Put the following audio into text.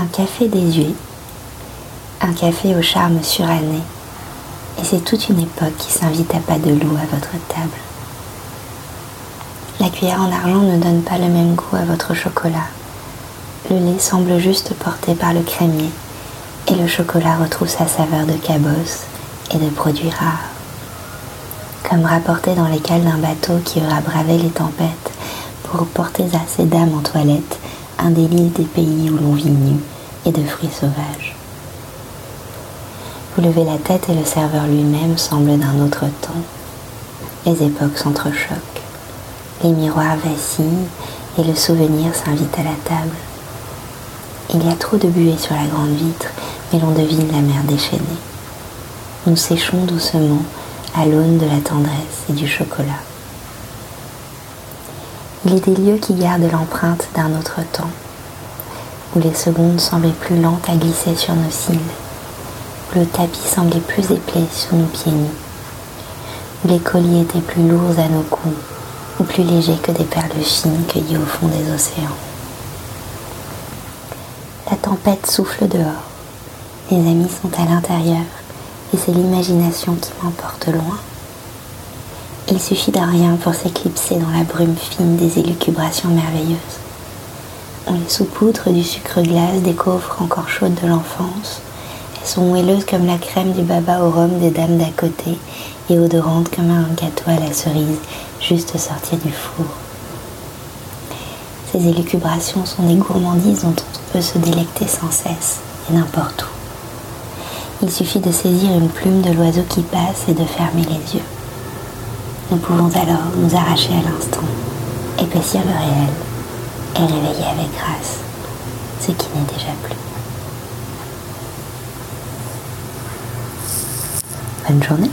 Un café désuet, un café au charme suranné, et c'est toute une époque qui s'invite à pas de loup à votre table. La cuillère en argent ne donne pas le même goût à votre chocolat. Le lait semble juste porté par le crémier, et le chocolat retrouve sa saveur de cabosse et de produits rares. Comme rapporté dans les cales d'un bateau qui aura bravé les tempêtes pour porter à ces dames en toilette un délice des pays où l'on vit nu et de fruits sauvages. Vous levez la tête et le serveur lui-même semble d'un autre temps. Les époques s'entrechoquent, les miroirs vacillent et le souvenir s'invite à la table. Il y a trop de buée sur la grande vitre, mais l'on devine la mer déchaînée. Nous séchons doucement à l'aune de la tendresse et du chocolat. Il est des lieux qui gardent l'empreinte d'un autre temps, où les secondes semblaient plus lentes à glisser sur nos cils, où le tapis semblait plus épais sous nos pieds nus, où les colliers étaient plus lourds à nos coups, ou plus légers que des perles fines cueillies au fond des océans. La tempête souffle dehors, les amis sont à l'intérieur, et c'est l'imagination qui m'emporte loin. Il suffit d'un rien pour s'éclipser dans la brume fine des élucubrations merveilleuses. On les saupoudre du sucre glace des coffres encore chaudes de l'enfance. Elles sont moelleuses comme la crème du baba au rhum des dames d'à côté et odorantes comme un gâteau à la cerise juste sorti du four. Ces élucubrations sont des gourmandises dont on peut se délecter sans cesse et n'importe où. Il suffit de saisir une plume de l'oiseau qui passe et de fermer les yeux. Nous pouvons alors nous arracher à l'instant, épaissir le réel et réveiller avec grâce ce qui n'est déjà plus. Bonne journée